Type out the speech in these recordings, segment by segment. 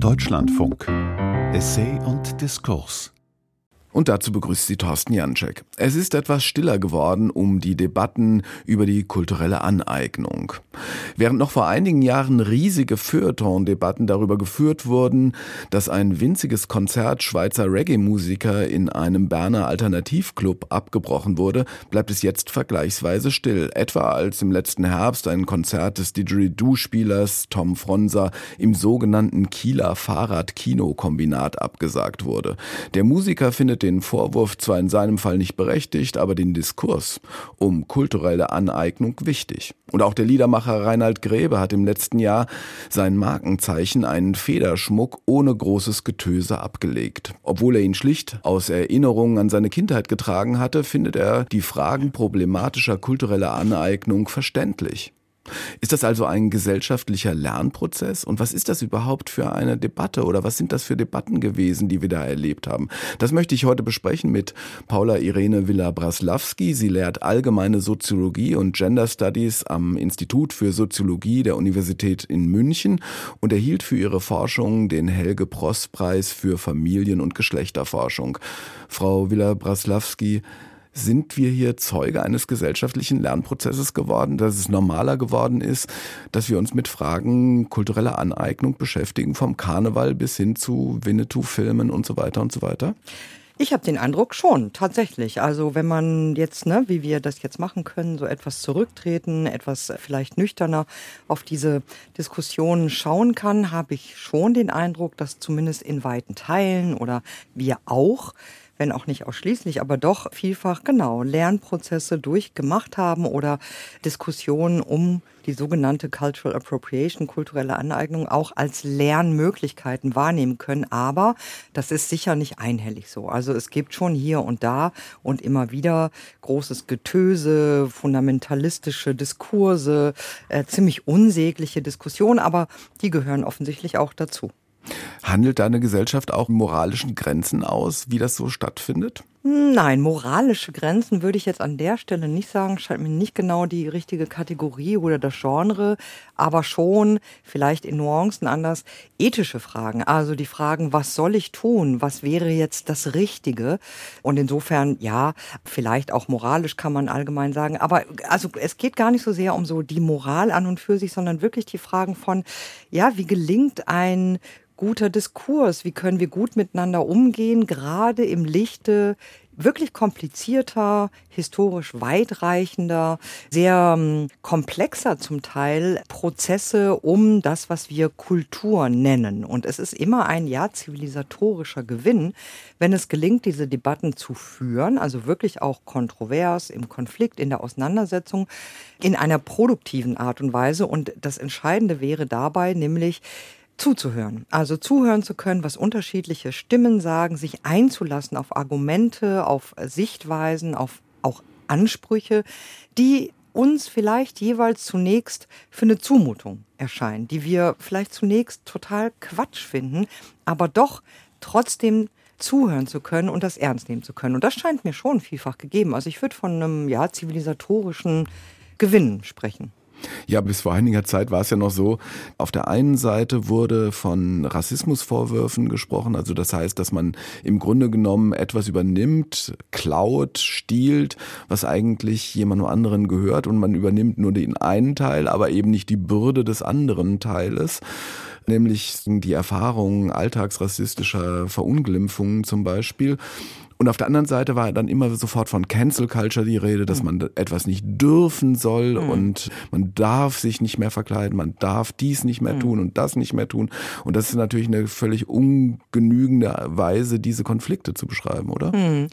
Deutschlandfunk. Essay und Diskurs. Und dazu begrüßt sie Thorsten Janczek. Es ist etwas stiller geworden um die Debatten über die kulturelle Aneignung. Während noch vor einigen Jahren riesige Feuilleton-Debatten darüber geführt wurden, dass ein winziges Konzert Schweizer Reggae-Musiker in einem Berner Alternativclub abgebrochen wurde, bleibt es jetzt vergleichsweise still. Etwa als im letzten Herbst ein Konzert des Didgeridoo-Spielers Tom Fronser im sogenannten Kieler Fahrrad-Kino-Kombinat abgesagt wurde. Der Musiker findet findet den Vorwurf zwar in seinem Fall nicht berechtigt, aber den Diskurs um kulturelle Aneignung wichtig. Und auch der Liedermacher Reinhard Gräbe hat im letzten Jahr sein Markenzeichen, einen Federschmuck ohne großes Getöse abgelegt. Obwohl er ihn schlicht aus Erinnerungen an seine Kindheit getragen hatte, findet er die Fragen problematischer kultureller Aneignung verständlich. Ist das also ein gesellschaftlicher Lernprozess? Und was ist das überhaupt für eine Debatte oder was sind das für Debatten gewesen, die wir da erlebt haben? Das möchte ich heute besprechen mit Paula Irene Villa-Braslawski. Sie lehrt allgemeine Soziologie und Gender Studies am Institut für Soziologie der Universität in München und erhielt für ihre Forschung den Helge-Pross-Preis für Familien- und Geschlechterforschung. Frau Villa-Braslawski, sind wir hier Zeuge eines gesellschaftlichen Lernprozesses geworden, dass es normaler geworden ist, dass wir uns mit Fragen kultureller Aneignung beschäftigen, vom Karneval bis hin zu Winnetou-Filmen und so weiter und so weiter? Ich habe den Eindruck schon, tatsächlich. Also wenn man jetzt, ne, wie wir das jetzt machen können, so etwas zurücktreten, etwas vielleicht nüchterner auf diese Diskussionen schauen kann, habe ich schon den Eindruck, dass zumindest in weiten Teilen oder wir auch wenn auch nicht ausschließlich, aber doch vielfach genau Lernprozesse durchgemacht haben oder Diskussionen um die sogenannte Cultural Appropriation, kulturelle Aneignung, auch als Lernmöglichkeiten wahrnehmen können. Aber das ist sicher nicht einhellig so. Also es gibt schon hier und da und immer wieder großes Getöse, fundamentalistische Diskurse, äh, ziemlich unsägliche Diskussionen, aber die gehören offensichtlich auch dazu. Handelt deine Gesellschaft auch moralischen Grenzen aus, wie das so stattfindet? Nein, moralische Grenzen würde ich jetzt an der Stelle nicht sagen, scheint mir nicht genau die richtige Kategorie oder das Genre, aber schon vielleicht in Nuancen anders ethische Fragen. Also die Fragen, was soll ich tun? Was wäre jetzt das Richtige? Und insofern, ja, vielleicht auch moralisch kann man allgemein sagen, aber also es geht gar nicht so sehr um so die Moral an und für sich, sondern wirklich die Fragen von, ja, wie gelingt ein guter Diskurs? Wie können wir gut miteinander umgehen, gerade im Lichte wirklich komplizierter, historisch weitreichender, sehr ähm, komplexer zum Teil Prozesse um das, was wir Kultur nennen. Und es ist immer ein ja zivilisatorischer Gewinn, wenn es gelingt, diese Debatten zu führen, also wirklich auch kontrovers, im Konflikt, in der Auseinandersetzung, in einer produktiven Art und Weise. Und das Entscheidende wäre dabei nämlich, zuzuhören. Also zuhören zu können, was unterschiedliche Stimmen sagen, sich einzulassen auf Argumente, auf Sichtweisen, auf auch Ansprüche, die uns vielleicht jeweils zunächst für eine Zumutung erscheinen, die wir vielleicht zunächst total Quatsch finden, aber doch trotzdem zuhören zu können und das ernst nehmen zu können. Und das scheint mir schon vielfach gegeben. Also ich würde von einem ja zivilisatorischen Gewinn sprechen. Ja, bis vor einiger Zeit war es ja noch so, auf der einen Seite wurde von Rassismusvorwürfen gesprochen, also das heißt, dass man im Grunde genommen etwas übernimmt, klaut, stiehlt, was eigentlich jemandem anderen gehört und man übernimmt nur den einen Teil, aber eben nicht die Bürde des anderen Teiles nämlich die Erfahrung alltagsrassistischer Verunglimpfungen zum Beispiel. Und auf der anderen Seite war dann immer sofort von Cancel Culture die Rede, dass mhm. man etwas nicht dürfen soll mhm. und man darf sich nicht mehr verkleiden, man darf dies nicht mehr mhm. tun und das nicht mehr tun. Und das ist natürlich eine völlig ungenügende Weise, diese Konflikte zu beschreiben, oder? Mhm.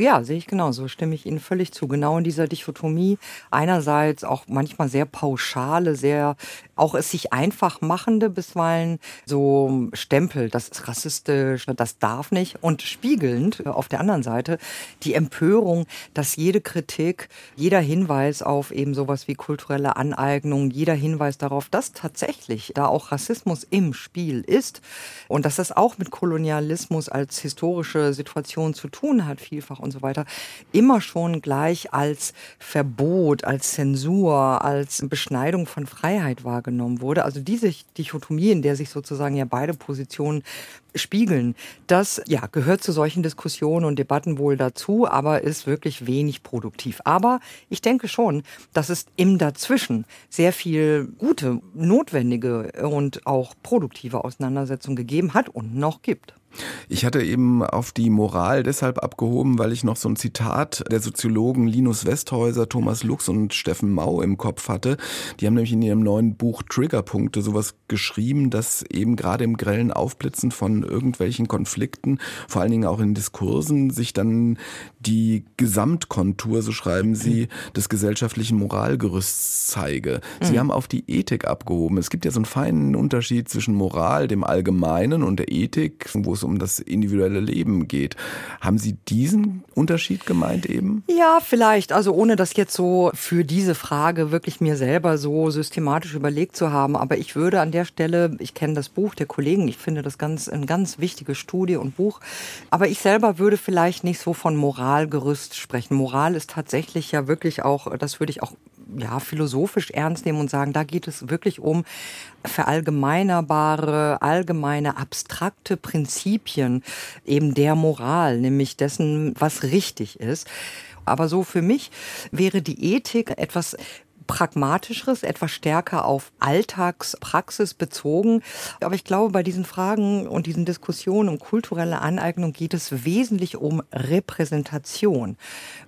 Ja, sehe ich genauso, stimme ich Ihnen völlig zu. Genau in dieser Dichotomie einerseits auch manchmal sehr pauschale, sehr auch es sich einfach machende, bisweilen so Stempel, das ist rassistisch, das darf nicht und spiegelnd auf der anderen Seite die Empörung, dass jede Kritik, jeder Hinweis auf eben sowas wie kulturelle Aneignung, jeder Hinweis darauf, dass tatsächlich da auch Rassismus im Spiel ist und dass das auch mit Kolonialismus als historische Situation zu tun hat, vielfach und so weiter, immer schon gleich als Verbot, als Zensur, als Beschneidung von Freiheit wahrgenommen wurde. Also diese Dichotomie, in der sich sozusagen ja beide Positionen spiegeln. Das ja, gehört zu solchen Diskussionen und Debatten wohl dazu, aber ist wirklich wenig produktiv. Aber ich denke schon, dass es im Dazwischen sehr viel gute, notwendige und auch produktive Auseinandersetzungen gegeben hat und noch gibt. Ich hatte eben auf die Moral deshalb abgehoben, weil ich noch so ein Zitat der Soziologen Linus Westhäuser, Thomas Lux und Steffen Mau im Kopf hatte. Die haben nämlich in ihrem neuen Buch Triggerpunkte sowas geschrieben, dass eben gerade im grellen Aufblitzen von irgendwelchen Konflikten, vor allen Dingen auch in Diskursen, sich dann die Gesamtkontur, so schreiben sie, des gesellschaftlichen Moralgerüsts zeige. Sie mhm. haben auf die Ethik abgehoben. Es gibt ja so einen feinen Unterschied zwischen Moral, dem Allgemeinen und der Ethik, wo es um das individuelle Leben geht. Haben Sie diesen Unterschied gemeint eben? Ja, vielleicht. Also ohne das jetzt so für diese Frage wirklich mir selber so systematisch überlegt zu haben. Aber ich würde an der Stelle, ich kenne das Buch der Kollegen, ich finde das ganz, eine ganz wichtige Studie und Buch. Aber ich selber würde vielleicht nicht so von Moralgerüst sprechen. Moral ist tatsächlich ja wirklich auch, das würde ich auch ja, philosophisch ernst nehmen und sagen, da geht es wirklich um verallgemeinerbare, allgemeine, abstrakte Prinzipien eben der Moral, nämlich dessen, was richtig ist. Aber so für mich wäre die Ethik etwas pragmatischeres, etwas stärker auf Alltagspraxis bezogen. Aber ich glaube, bei diesen Fragen und diesen Diskussionen um kulturelle Aneignung geht es wesentlich um Repräsentation.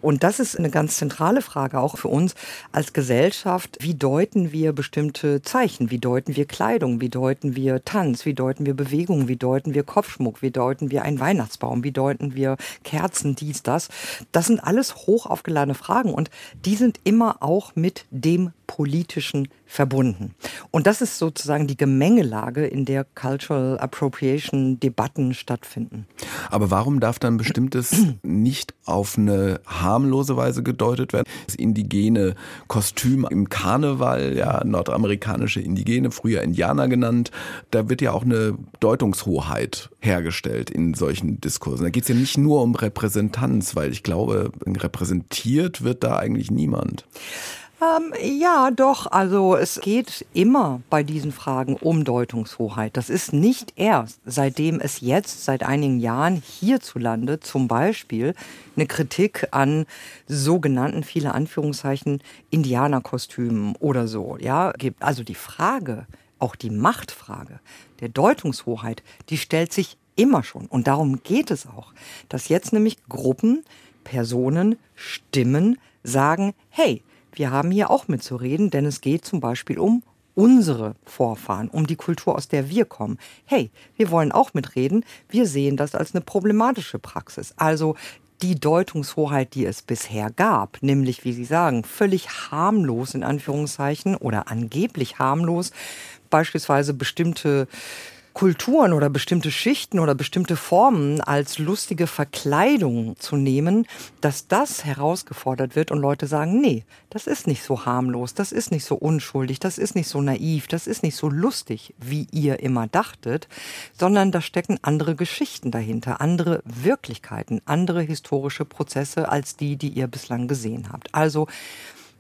Und das ist eine ganz zentrale Frage auch für uns als Gesellschaft. Wie deuten wir bestimmte Zeichen? Wie deuten wir Kleidung? Wie deuten wir Tanz? Wie deuten wir Bewegung? Wie deuten wir Kopfschmuck? Wie deuten wir einen Weihnachtsbaum? Wie deuten wir Kerzen? Dies, das. Das sind alles hoch aufgeladene Fragen und die sind immer auch mit dem dem Politischen verbunden. Und das ist sozusagen die Gemengelage, in der Cultural Appropriation Debatten stattfinden. Aber warum darf dann bestimmtes nicht auf eine harmlose Weise gedeutet werden? Das indigene Kostüm im Karneval, ja, nordamerikanische Indigene, früher Indianer genannt, da wird ja auch eine Deutungshoheit hergestellt in solchen Diskursen. Da geht es ja nicht nur um Repräsentanz, weil ich glaube, repräsentiert wird da eigentlich niemand. Ähm, ja, doch. Also es geht immer bei diesen Fragen um Deutungshoheit. Das ist nicht erst, seitdem es jetzt seit einigen Jahren hierzulande zum Beispiel eine Kritik an sogenannten, viele Anführungszeichen, Indianerkostümen oder so, ja, gibt. Also die Frage, auch die Machtfrage der Deutungshoheit, die stellt sich immer schon. Und darum geht es auch, dass jetzt nämlich Gruppen, Personen, Stimmen sagen, hey, wir haben hier auch mitzureden, denn es geht zum Beispiel um unsere Vorfahren, um die Kultur, aus der wir kommen. Hey, wir wollen auch mitreden. Wir sehen das als eine problematische Praxis. Also die Deutungshoheit, die es bisher gab, nämlich, wie Sie sagen, völlig harmlos in Anführungszeichen oder angeblich harmlos, beispielsweise bestimmte Kulturen oder bestimmte Schichten oder bestimmte Formen als lustige Verkleidung zu nehmen, dass das herausgefordert wird und Leute sagen, nee, das ist nicht so harmlos, das ist nicht so unschuldig, das ist nicht so naiv, das ist nicht so lustig, wie ihr immer dachtet, sondern da stecken andere Geschichten dahinter, andere Wirklichkeiten, andere historische Prozesse als die, die ihr bislang gesehen habt. Also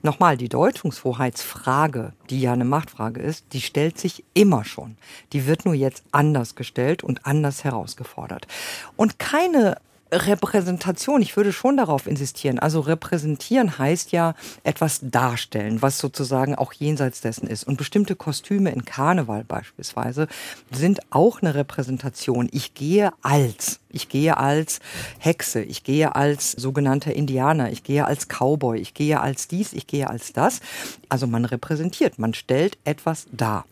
Nochmal, die Deutungshoheitsfrage, die ja eine Machtfrage ist, die stellt sich immer schon. Die wird nur jetzt anders gestellt und anders herausgefordert. Und keine Repräsentation, ich würde schon darauf insistieren. Also repräsentieren heißt ja etwas darstellen, was sozusagen auch jenseits dessen ist. Und bestimmte Kostüme in Karneval beispielsweise sind auch eine Repräsentation. Ich gehe als, ich gehe als Hexe, ich gehe als sogenannter Indianer, ich gehe als Cowboy, ich gehe als dies, ich gehe als das. Also man repräsentiert, man stellt etwas dar.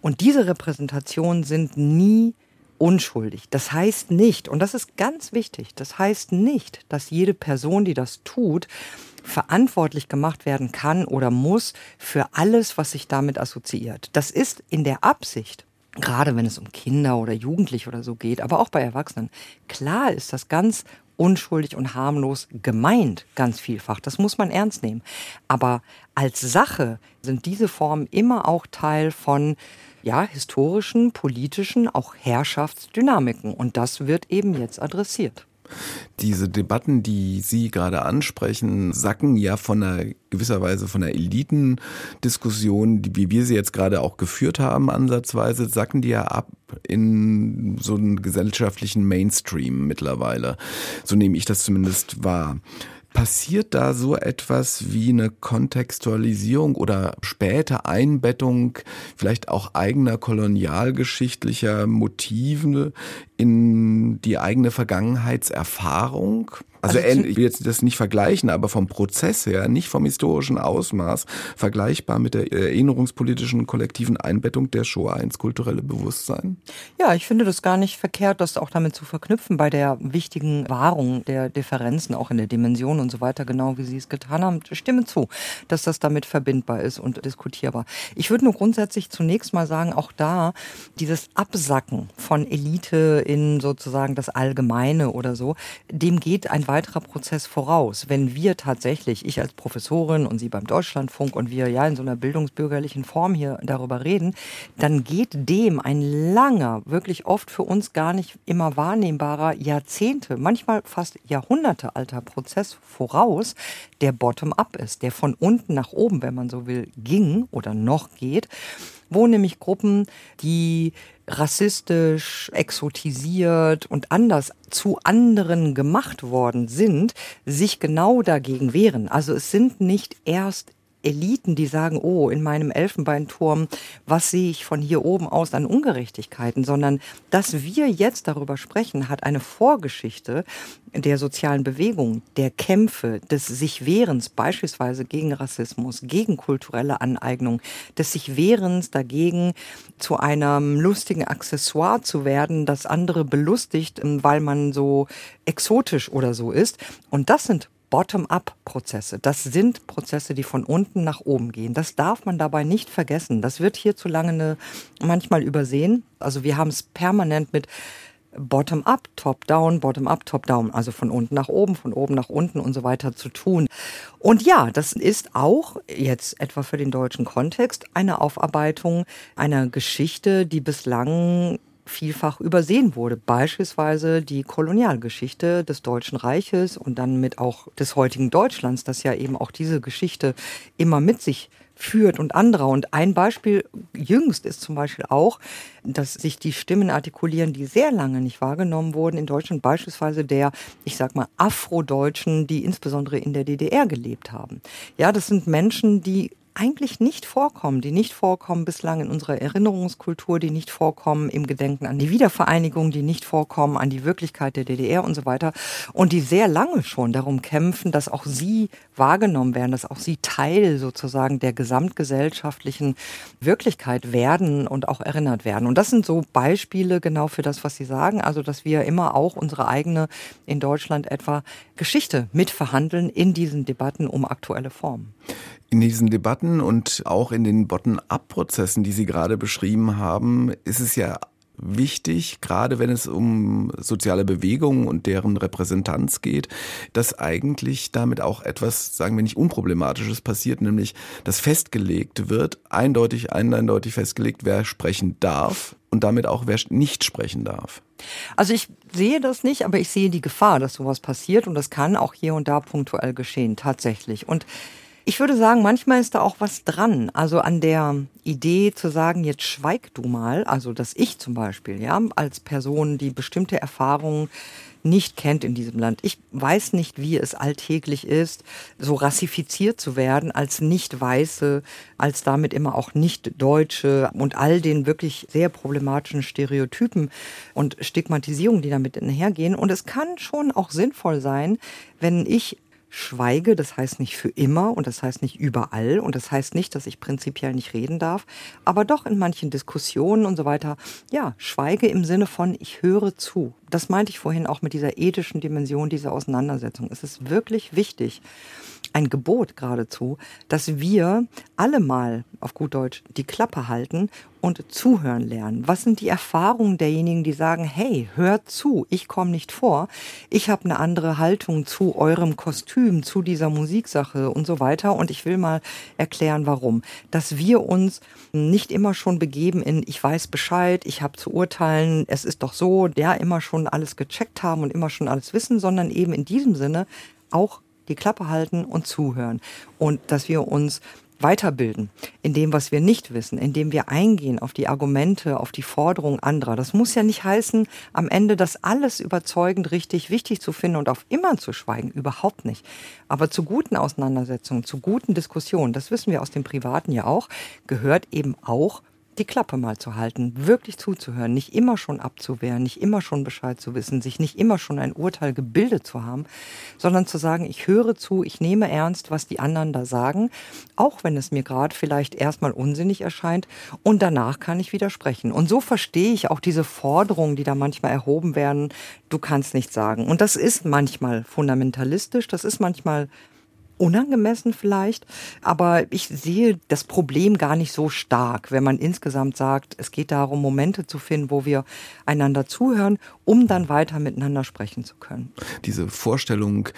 Und diese Repräsentationen sind nie unschuldig. Das heißt nicht, und das ist ganz wichtig, das heißt nicht, dass jede Person, die das tut, verantwortlich gemacht werden kann oder muss für alles, was sich damit assoziiert. Das ist in der Absicht, gerade wenn es um Kinder oder Jugendliche oder so geht, aber auch bei Erwachsenen. Klar ist das ganz unschuldig und harmlos gemeint, ganz vielfach. Das muss man ernst nehmen. Aber als Sache sind diese Formen immer auch Teil von ja, historischen, politischen, auch Herrschaftsdynamiken. Und das wird eben jetzt adressiert. Diese Debatten, die Sie gerade ansprechen, sacken ja von einer gewisserweise von der Elitendiskussion, wie wir sie jetzt gerade auch geführt haben, ansatzweise, sacken die ja ab in so einen gesellschaftlichen Mainstream mittlerweile. So nehme ich das zumindest wahr. Passiert da so etwas wie eine Kontextualisierung oder späte Einbettung vielleicht auch eigener kolonialgeschichtlicher Motive in die eigene Vergangenheitserfahrung? Also, also ich will jetzt das nicht vergleichen, aber vom Prozess her, nicht vom historischen Ausmaß, vergleichbar mit der erinnerungspolitischen kollektiven Einbettung der Shoah ins kulturelle Bewusstsein? Ja, ich finde das gar nicht verkehrt, das auch damit zu verknüpfen bei der wichtigen Wahrung der Differenzen, auch in der Dimension und so weiter, genau wie Sie es getan haben. Ich stimme zu, dass das damit verbindbar ist und diskutierbar. Ich würde nur grundsätzlich zunächst mal sagen, auch da dieses Absacken von Elite in sozusagen das Allgemeine oder so, dem geht ein weiterer Prozess voraus. Wenn wir tatsächlich, ich als Professorin und Sie beim Deutschlandfunk und wir ja in so einer bildungsbürgerlichen Form hier darüber reden, dann geht dem ein langer, wirklich oft für uns gar nicht immer wahrnehmbarer Jahrzehnte, manchmal fast Jahrhunderte alter Prozess voraus, der bottom-up ist, der von unten nach oben, wenn man so will, ging oder noch geht wo nämlich Gruppen, die rassistisch, exotisiert und anders zu anderen gemacht worden sind, sich genau dagegen wehren. Also es sind nicht erst Eliten, die sagen, oh, in meinem Elfenbeinturm, was sehe ich von hier oben aus an Ungerechtigkeiten, sondern dass wir jetzt darüber sprechen, hat eine Vorgeschichte der sozialen Bewegung, der Kämpfe, des sich Wehrens, beispielsweise gegen Rassismus, gegen kulturelle Aneignung, des sich Wehrens dagegen zu einem lustigen Accessoire zu werden, das andere belustigt, weil man so exotisch oder so ist. Und das sind Bottom-up-Prozesse. Das sind Prozesse, die von unten nach oben gehen. Das darf man dabei nicht vergessen. Das wird hierzulande manchmal übersehen. Also wir haben es permanent mit Bottom-up, Top-down, Bottom-up, Top-down, also von unten nach oben, von oben nach unten und so weiter zu tun. Und ja, das ist auch jetzt etwa für den deutschen Kontext eine Aufarbeitung einer Geschichte, die bislang vielfach übersehen wurde. Beispielsweise die Kolonialgeschichte des Deutschen Reiches und dann mit auch des heutigen Deutschlands, das ja eben auch diese Geschichte immer mit sich führt und anderer. Und ein Beispiel jüngst ist zum Beispiel auch, dass sich die Stimmen artikulieren, die sehr lange nicht wahrgenommen wurden in Deutschland, beispielsweise der, ich sag mal, Afrodeutschen, die insbesondere in der DDR gelebt haben. Ja, das sind Menschen, die eigentlich nicht vorkommen, die nicht vorkommen bislang in unserer Erinnerungskultur, die nicht vorkommen im Gedenken an die Wiedervereinigung, die nicht vorkommen an die Wirklichkeit der DDR und so weiter und die sehr lange schon darum kämpfen, dass auch sie wahrgenommen werden, dass auch sie Teil sozusagen der gesamtgesellschaftlichen Wirklichkeit werden und auch erinnert werden. Und das sind so Beispiele genau für das, was Sie sagen, also dass wir immer auch unsere eigene in Deutschland etwa Geschichte mitverhandeln in diesen Debatten um aktuelle Formen. In diesen Debatten und auch in den Bottom-up-Prozessen, die Sie gerade beschrieben haben, ist es ja wichtig, gerade wenn es um soziale Bewegungen und deren Repräsentanz geht, dass eigentlich damit auch etwas, sagen wir nicht unproblematisches passiert, nämlich dass festgelegt wird, eindeutig, eindeutig festgelegt, wer sprechen darf und damit auch wer nicht sprechen darf. Also ich sehe das nicht, aber ich sehe die Gefahr, dass sowas passiert und das kann auch hier und da punktuell geschehen, tatsächlich. Und ich würde sagen, manchmal ist da auch was dran. Also an der Idee zu sagen, jetzt schweig du mal, also dass ich zum Beispiel, ja, als Person, die bestimmte Erfahrungen nicht kennt in diesem Land. Ich weiß nicht, wie es alltäglich ist, so rassifiziert zu werden als Nicht-Weiße, als damit immer auch Nicht-Deutsche und all den wirklich sehr problematischen Stereotypen und Stigmatisierungen, die damit einhergehen. Und es kann schon auch sinnvoll sein, wenn ich schweige, das heißt nicht für immer und das heißt nicht überall und das heißt nicht, dass ich prinzipiell nicht reden darf, aber doch in manchen Diskussionen und so weiter, ja, schweige im Sinne von, ich höre zu. Das meinte ich vorhin auch mit dieser ethischen Dimension dieser Auseinandersetzung. Es ist wirklich wichtig, ein Gebot geradezu, dass wir alle mal auf gut Deutsch die Klappe halten und zuhören lernen. Was sind die Erfahrungen derjenigen, die sagen, hey, hört zu, ich komme nicht vor, ich habe eine andere Haltung zu eurem Kostüm, zu dieser Musiksache und so weiter und ich will mal erklären, warum. Dass wir uns nicht immer schon begeben in, ich weiß Bescheid, ich habe zu urteilen, es ist doch so, der immer schon alles gecheckt haben und immer schon alles wissen, sondern eben in diesem Sinne auch die Klappe halten und zuhören. Und dass wir uns weiterbilden in dem, was wir nicht wissen, indem wir eingehen auf die Argumente, auf die Forderungen anderer. Das muss ja nicht heißen, am Ende das alles überzeugend richtig wichtig zu finden und auf immer zu schweigen. Überhaupt nicht. Aber zu guten Auseinandersetzungen, zu guten Diskussionen, das wissen wir aus dem Privaten ja auch, gehört eben auch die Klappe mal zu halten, wirklich zuzuhören, nicht immer schon abzuwehren, nicht immer schon Bescheid zu wissen, sich nicht immer schon ein Urteil gebildet zu haben, sondern zu sagen, ich höre zu, ich nehme ernst, was die anderen da sagen, auch wenn es mir gerade vielleicht erstmal unsinnig erscheint und danach kann ich widersprechen. Und so verstehe ich auch diese Forderungen, die da manchmal erhoben werden, du kannst nichts sagen. Und das ist manchmal fundamentalistisch, das ist manchmal unangemessen vielleicht, aber ich sehe das Problem gar nicht so stark, wenn man insgesamt sagt, es geht darum, Momente zu finden, wo wir einander zuhören, um dann weiter miteinander sprechen zu können. Diese Vorstellung,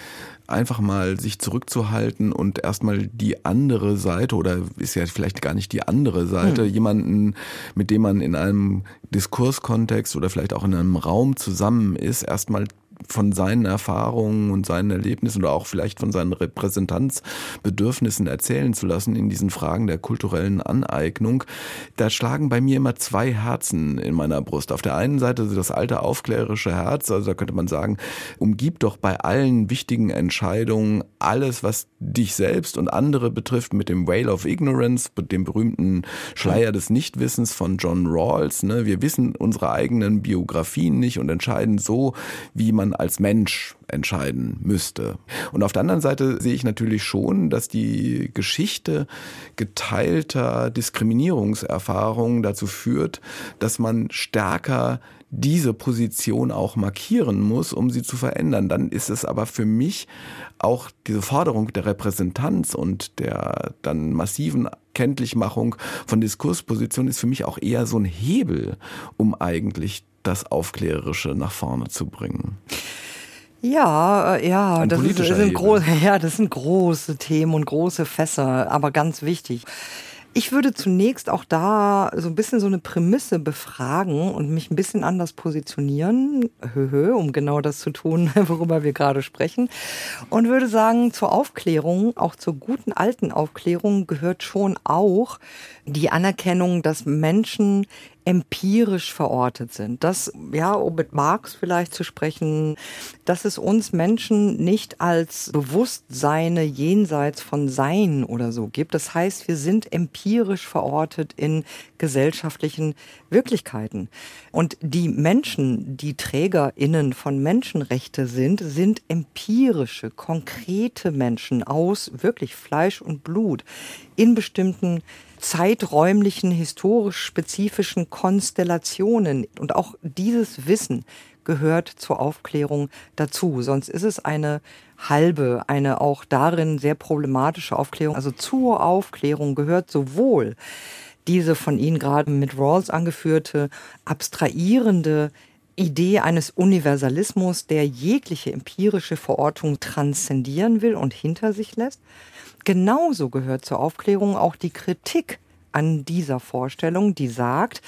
einfach mal sich zurückzuhalten und erstmal die andere Seite oder ist ja vielleicht gar nicht die andere Seite, hm. jemanden, mit dem man in einem Diskurskontext oder vielleicht auch in einem Raum zusammen ist, erstmal von seinen Erfahrungen und seinen Erlebnissen oder auch vielleicht von seinen Repräsentanzbedürfnissen erzählen zu lassen in diesen Fragen der kulturellen Aneignung, da schlagen bei mir immer zwei Herzen in meiner Brust. Auf der einen Seite das alte aufklärerische Herz, also da könnte man sagen, umgib doch bei allen wichtigen Entscheidungen alles, was dich selbst und andere betrifft, mit dem Whale of Ignorance, dem berühmten Schleier des Nichtwissens von John Rawls. Ne? Wir wissen unsere eigenen Biografien nicht und entscheiden so, wie man als Mensch entscheiden müsste. Und auf der anderen Seite sehe ich natürlich schon, dass die Geschichte geteilter Diskriminierungserfahrungen dazu führt, dass man stärker diese Position auch markieren muss, um sie zu verändern. Dann ist es aber für mich auch diese Forderung der Repräsentanz und der dann massiven Kenntlichmachung von Diskurspositionen ist für mich auch eher so ein Hebel, um eigentlich das Aufklärerische nach vorne zu bringen. Ja, äh, ja, das, ist, sind große, ja, das sind große Themen und große Fässer, aber ganz wichtig. Ich würde zunächst auch da so ein bisschen so eine Prämisse befragen und mich ein bisschen anders positionieren, höhö, um genau das zu tun, worüber wir gerade sprechen. Und würde sagen, zur Aufklärung, auch zur guten alten Aufklärung gehört schon auch die Anerkennung, dass Menschen empirisch verortet sind. Das, ja, um mit Marx vielleicht zu sprechen, dass es uns Menschen nicht als Bewusstseine jenseits von Sein oder so gibt. Das heißt, wir sind empirisch verortet in gesellschaftlichen Wirklichkeiten. Und die Menschen, die TrägerInnen von Menschenrechte sind, sind empirische, konkrete Menschen aus wirklich Fleisch und Blut in bestimmten zeiträumlichen, historisch spezifischen Konstellationen. Und auch dieses Wissen gehört zur Aufklärung dazu. Sonst ist es eine halbe, eine auch darin sehr problematische Aufklärung. Also zur Aufklärung gehört sowohl diese von Ihnen gerade mit Rawls angeführte abstrahierende Idee eines Universalismus, der jegliche empirische Verortung transzendieren will und hinter sich lässt, Genauso gehört zur Aufklärung auch die Kritik an dieser Vorstellung, die sagt,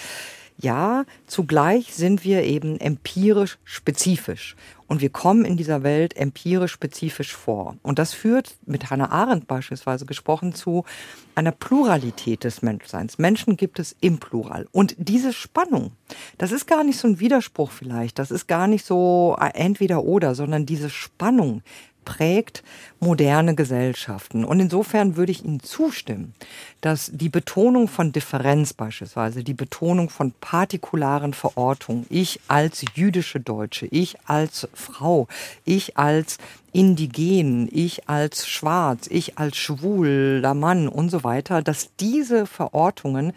ja, zugleich sind wir eben empirisch spezifisch. Und wir kommen in dieser Welt empirisch spezifisch vor. Und das führt, mit Hannah Arendt beispielsweise gesprochen, zu einer Pluralität des Menschseins. Menschen gibt es im Plural. Und diese Spannung, das ist gar nicht so ein Widerspruch vielleicht. Das ist gar nicht so entweder oder, sondern diese Spannung, prägt moderne Gesellschaften. Und insofern würde ich Ihnen zustimmen, dass die Betonung von Differenz beispielsweise, die Betonung von partikularen Verortungen, ich als jüdische Deutsche, ich als Frau, ich als indigen, ich als schwarz, ich als schwuler Mann und so weiter, dass diese Verortungen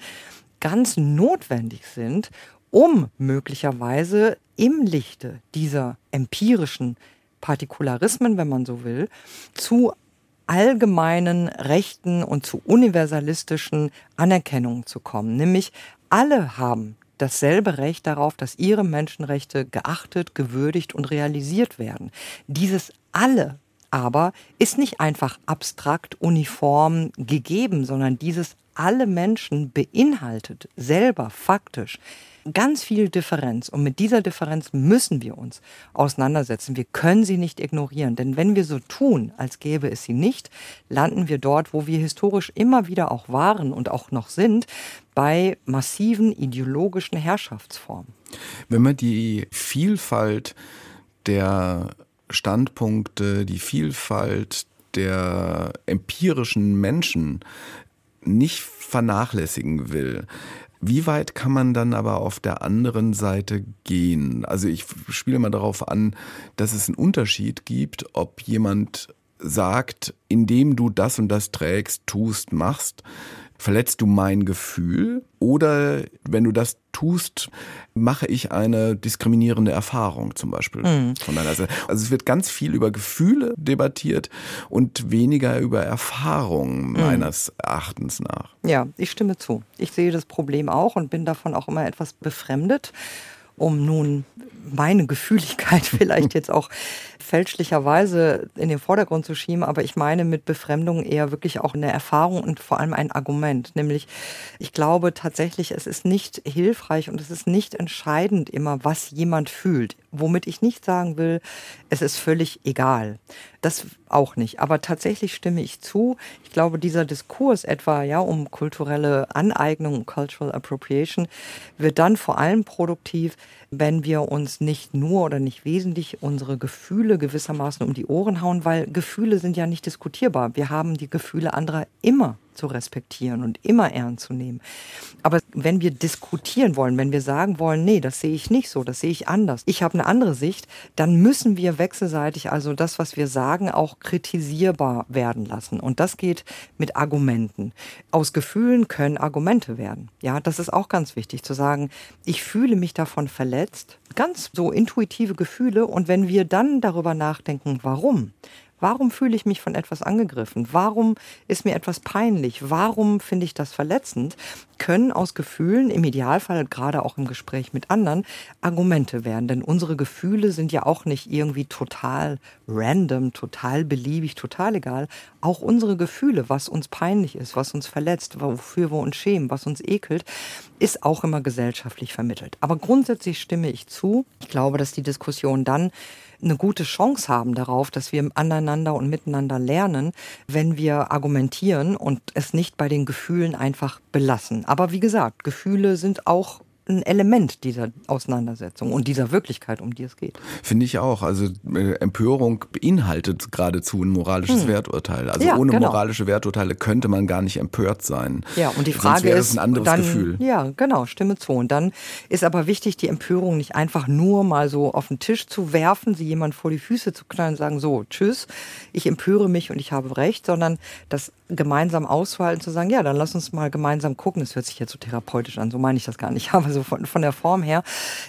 ganz notwendig sind, um möglicherweise im Lichte dieser empirischen Partikularismen, wenn man so will, zu allgemeinen Rechten und zu universalistischen Anerkennungen zu kommen. Nämlich alle haben dasselbe Recht darauf, dass ihre Menschenrechte geachtet, gewürdigt und realisiert werden. Dieses alle aber ist nicht einfach abstrakt uniform gegeben, sondern dieses alle Menschen beinhaltet selber faktisch ganz viel Differenz. Und mit dieser Differenz müssen wir uns auseinandersetzen. Wir können sie nicht ignorieren. Denn wenn wir so tun, als gäbe es sie nicht, landen wir dort, wo wir historisch immer wieder auch waren und auch noch sind, bei massiven ideologischen Herrschaftsformen. Wenn man die Vielfalt der Standpunkte, die Vielfalt der empirischen Menschen nicht vernachlässigen will. Wie weit kann man dann aber auf der anderen Seite gehen? Also ich spiele mal darauf an, dass es einen Unterschied gibt, ob jemand sagt, indem du das und das trägst, tust, machst, verletzt du mein Gefühl oder wenn du das tust, mache ich eine diskriminierende Erfahrung zum Beispiel mhm. von deiner Seite. Also es wird ganz viel über Gefühle debattiert und weniger über Erfahrungen mhm. meines Erachtens nach. Ja, ich stimme zu. Ich sehe das Problem auch und bin davon auch immer etwas befremdet um nun meine Gefühligkeit vielleicht jetzt auch fälschlicherweise in den Vordergrund zu schieben, aber ich meine mit Befremdung eher wirklich auch eine Erfahrung und vor allem ein Argument. Nämlich, ich glaube tatsächlich, es ist nicht hilfreich und es ist nicht entscheidend immer, was jemand fühlt. Womit ich nicht sagen will, es ist völlig egal. Das auch nicht. Aber tatsächlich stimme ich zu. Ich glaube, dieser Diskurs etwa ja um kulturelle Aneignung, Cultural Appropriation, wird dann vor allem produktiv, wenn wir uns nicht nur oder nicht wesentlich unsere Gefühle gewissermaßen um die Ohren hauen, weil Gefühle sind ja nicht diskutierbar. Wir haben die Gefühle anderer immer zu respektieren und immer ernst zu nehmen. Aber wenn wir diskutieren wollen, wenn wir sagen wollen, nee, das sehe ich nicht so, das sehe ich anders, ich habe eine andere Sicht, dann müssen wir wechselseitig also das, was wir sagen, auch kritisierbar werden lassen. Und das geht mit Argumenten. Aus Gefühlen können Argumente werden. Ja, das ist auch ganz wichtig zu sagen, ich fühle mich davon verletzt, ganz so intuitive Gefühle. Und wenn wir dann darüber nachdenken, warum, Warum fühle ich mich von etwas angegriffen? Warum ist mir etwas peinlich? Warum finde ich das verletzend? Können aus Gefühlen, im Idealfall gerade auch im Gespräch mit anderen, Argumente werden. Denn unsere Gefühle sind ja auch nicht irgendwie total random, total beliebig, total egal. Auch unsere Gefühle, was uns peinlich ist, was uns verletzt, wofür wir uns schämen, was uns ekelt, ist auch immer gesellschaftlich vermittelt. Aber grundsätzlich stimme ich zu. Ich glaube, dass die Diskussion dann eine gute Chance haben darauf, dass wir aneinander und miteinander lernen, wenn wir argumentieren und es nicht bei den Gefühlen einfach belassen. Aber wie gesagt, Gefühle sind auch ein Element dieser Auseinandersetzung und dieser Wirklichkeit, um die es geht. Finde ich auch. Also äh, Empörung beinhaltet geradezu ein moralisches hm. Werturteil. Also ja, ohne genau. moralische Werturteile könnte man gar nicht empört sein. Ja, und die Frage Sonst ist, ein anderes dann, Gefühl. Ja, genau, stimme zu. Und dann ist aber wichtig, die Empörung nicht einfach nur mal so auf den Tisch zu werfen, sie jemand vor die Füße zu knallen und sagen, so, tschüss, ich empöre mich und ich habe recht, sondern das gemeinsam auszuhalten, zu sagen, ja, dann lass uns mal gemeinsam gucken. Das hört sich jetzt so therapeutisch an, so meine ich das gar nicht, aber so von, von der Form her.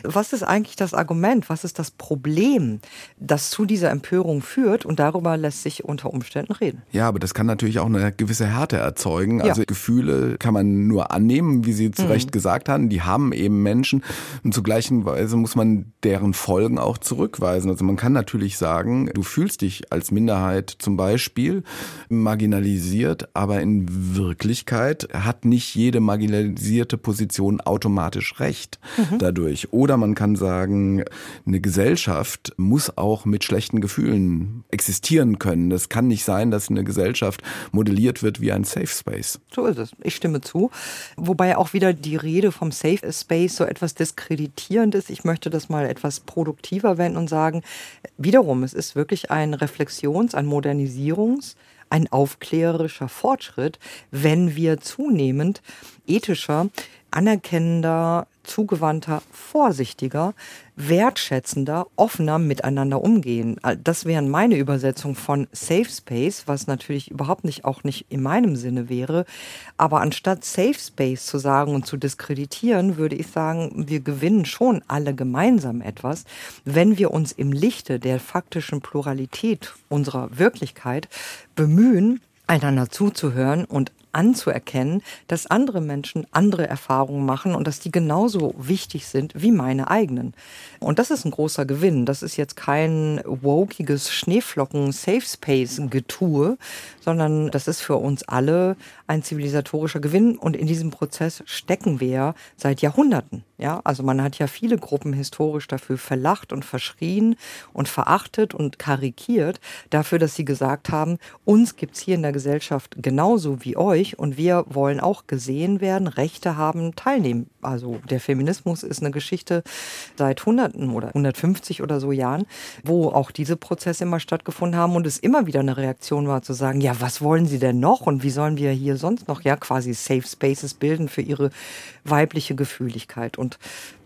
Was ist eigentlich das Argument? Was ist das Problem, das zu dieser Empörung führt? Und darüber lässt sich unter Umständen reden. Ja, aber das kann natürlich auch eine gewisse Härte erzeugen. Also ja. Gefühle kann man nur annehmen, wie Sie zu Recht mhm. gesagt haben. Die haben eben Menschen. Und zu gleichen Weise muss man deren Folgen auch zurückweisen. Also man kann natürlich sagen, du fühlst dich als Minderheit zum Beispiel marginalisiert aber in Wirklichkeit hat nicht jede marginalisierte Position automatisch Recht mhm. dadurch. Oder man kann sagen, eine Gesellschaft muss auch mit schlechten Gefühlen existieren können. Es kann nicht sein, dass eine Gesellschaft modelliert wird wie ein Safe Space. So ist es. Ich stimme zu. Wobei auch wieder die Rede vom Safe Space so etwas diskreditierend ist. Ich möchte das mal etwas produktiver wenden und sagen, wiederum, es ist wirklich ein Reflexions-, ein Modernisierungs-, ein aufklärerischer Fortschritt, wenn wir zunehmend ethischer anerkennender, zugewandter, vorsichtiger, wertschätzender, offener miteinander umgehen. Das wären meine Übersetzung von Safe Space, was natürlich überhaupt nicht auch nicht in meinem Sinne wäre. Aber anstatt Safe Space zu sagen und zu diskreditieren, würde ich sagen, wir gewinnen schon alle gemeinsam etwas, wenn wir uns im Lichte der faktischen Pluralität unserer Wirklichkeit bemühen, einander zuzuhören und anzuerkennen, dass andere Menschen andere Erfahrungen machen und dass die genauso wichtig sind wie meine eigenen. Und das ist ein großer Gewinn. Das ist jetzt kein wokiges Schneeflocken-Safe-Space-Getue, sondern das ist für uns alle ein zivilisatorischer Gewinn. Und in diesem Prozess stecken wir seit Jahrhunderten. Ja, also man hat ja viele Gruppen historisch dafür verlacht und verschrien und verachtet und karikiert dafür, dass sie gesagt haben, uns gibt's hier in der Gesellschaft genauso wie euch und wir wollen auch gesehen werden, Rechte haben, teilnehmen. Also der Feminismus ist eine Geschichte seit Hunderten oder 150 oder so Jahren, wo auch diese Prozesse immer stattgefunden haben und es immer wieder eine Reaktion war zu sagen, ja, was wollen Sie denn noch und wie sollen wir hier sonst noch ja quasi Safe Spaces bilden für ihre weibliche Gefühligkeit und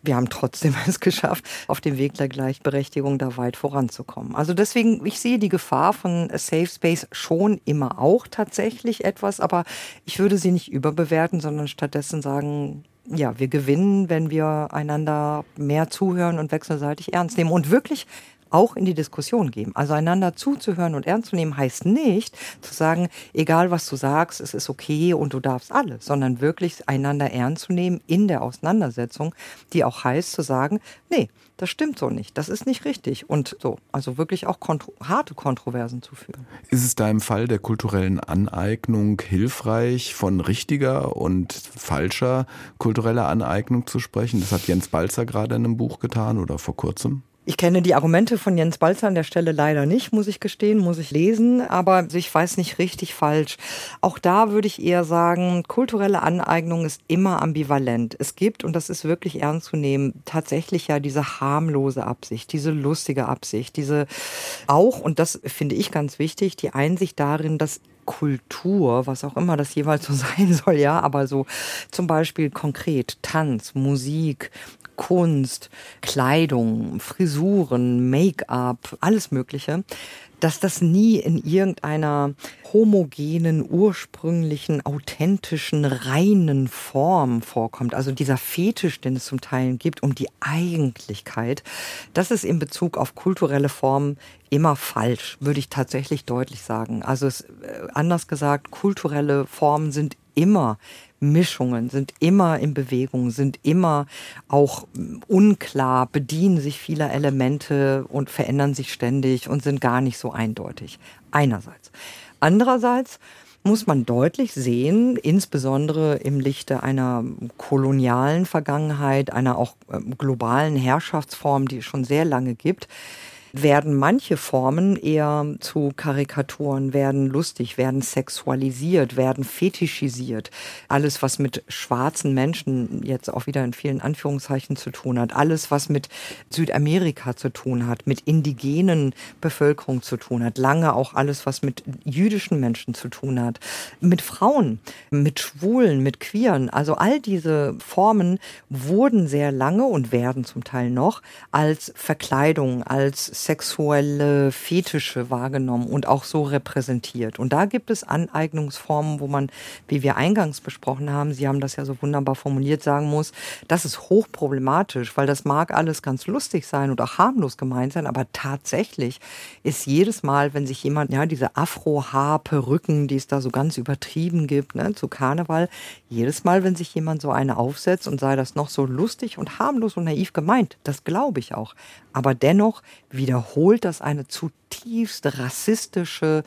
wir haben trotzdem es geschafft, auf dem Weg der Gleichberechtigung da weit voranzukommen. Also deswegen, ich sehe die Gefahr von Safe Space schon immer auch tatsächlich etwas, aber ich würde sie nicht überbewerten, sondern stattdessen sagen, ja, wir gewinnen, wenn wir einander mehr zuhören und wechselseitig ernst nehmen. Und wirklich auch in die Diskussion geben. Also einander zuzuhören und ernst zu nehmen heißt nicht zu sagen, egal was du sagst, es ist okay und du darfst alles, sondern wirklich einander ernst zu nehmen in der Auseinandersetzung, die auch heißt zu sagen, nee, das stimmt so nicht, das ist nicht richtig und so, also wirklich auch kontro harte Kontroversen zu führen. Ist es da im Fall der kulturellen Aneignung hilfreich, von richtiger und falscher kultureller Aneignung zu sprechen? Das hat Jens Balzer gerade in einem Buch getan oder vor kurzem. Ich kenne die Argumente von Jens Balzer an der Stelle leider nicht, muss ich gestehen, muss ich lesen, aber ich weiß nicht richtig falsch. Auch da würde ich eher sagen, kulturelle Aneignung ist immer ambivalent. Es gibt, und das ist wirklich ernst zu nehmen, tatsächlich ja diese harmlose Absicht, diese lustige Absicht, diese auch, und das finde ich ganz wichtig, die Einsicht darin, dass Kultur, was auch immer das jeweils so sein soll, ja, aber so zum Beispiel konkret Tanz, Musik, Kunst, Kleidung, Frisuren, Make-up, alles Mögliche, dass das nie in irgendeiner homogenen, ursprünglichen, authentischen, reinen Form vorkommt. Also dieser Fetisch, den es zum Teil gibt, um die Eigentlichkeit, das ist in Bezug auf kulturelle Formen immer falsch, würde ich tatsächlich deutlich sagen. Also es, äh, anders gesagt, kulturelle Formen sind immer Mischungen, sind immer in Bewegung, sind immer auch unklar, bedienen sich vieler Elemente und verändern sich ständig und sind gar nicht so eindeutig. Einerseits. Andererseits muss man deutlich sehen, insbesondere im Lichte einer kolonialen Vergangenheit, einer auch ähm, globalen Herrschaftsform, die es schon sehr lange gibt, werden manche Formen eher zu Karikaturen, werden lustig, werden sexualisiert, werden fetischisiert. Alles, was mit schwarzen Menschen jetzt auch wieder in vielen Anführungszeichen zu tun hat, alles, was mit Südamerika zu tun hat, mit indigenen Bevölkerung zu tun hat, lange auch alles, was mit jüdischen Menschen zu tun hat, mit Frauen, mit Schwulen, mit Queeren. Also all diese Formen wurden sehr lange und werden zum Teil noch als Verkleidung, als sexuelle Fetische wahrgenommen und auch so repräsentiert. Und da gibt es Aneignungsformen, wo man, wie wir eingangs besprochen haben, Sie haben das ja so wunderbar formuliert, sagen muss, das ist hochproblematisch, weil das mag alles ganz lustig sein oder harmlos gemeint sein, aber tatsächlich ist jedes Mal, wenn sich jemand, ja, diese Afro-Haar-Perücken, die es da so ganz übertrieben gibt, ne, zu Karneval, jedes Mal, wenn sich jemand so eine aufsetzt und sei das noch so lustig und harmlos und naiv gemeint, das glaube ich auch. Aber dennoch wiederholt das eine zutiefst rassistische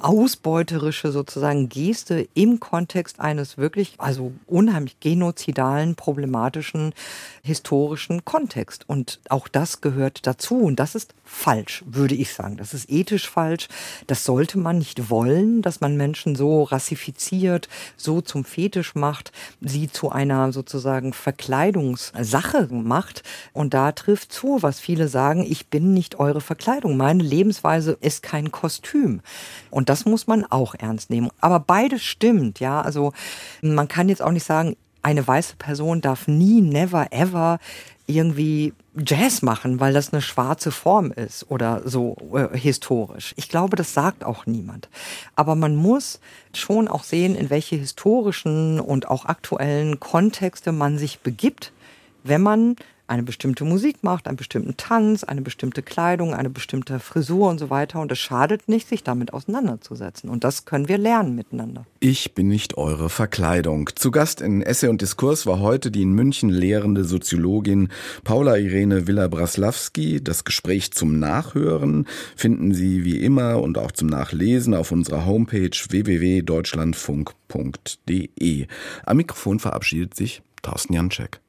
ausbeuterische sozusagen Geste im Kontext eines wirklich, also unheimlich genozidalen, problematischen, historischen Kontext. Und auch das gehört dazu. Und das ist falsch, würde ich sagen. Das ist ethisch falsch. Das sollte man nicht wollen, dass man Menschen so rassifiziert, so zum Fetisch macht, sie zu einer sozusagen Verkleidungssache macht. Und da trifft zu, was viele sagen, ich bin nicht eure Verkleidung. Meine Lebensweise ist kein Kostüm. Und das muss man auch ernst nehmen. Aber beides stimmt, ja. Also man kann jetzt auch nicht sagen, eine weiße Person darf nie, never, ever irgendwie Jazz machen, weil das eine schwarze Form ist oder so äh, historisch. Ich glaube, das sagt auch niemand. Aber man muss schon auch sehen, in welche historischen und auch aktuellen Kontexte man sich begibt, wenn man eine bestimmte Musik macht, einen bestimmten Tanz, eine bestimmte Kleidung, eine bestimmte Frisur und so weiter. Und es schadet nicht, sich damit auseinanderzusetzen. Und das können wir lernen miteinander. Ich bin nicht eure Verkleidung. Zu Gast in Essay und Diskurs war heute die in München lehrende Soziologin Paula Irene Villa-Braslawski. Das Gespräch zum Nachhören finden Sie wie immer und auch zum Nachlesen auf unserer Homepage www.deutschlandfunk.de. Am Mikrofon verabschiedet sich Thorsten Janczek.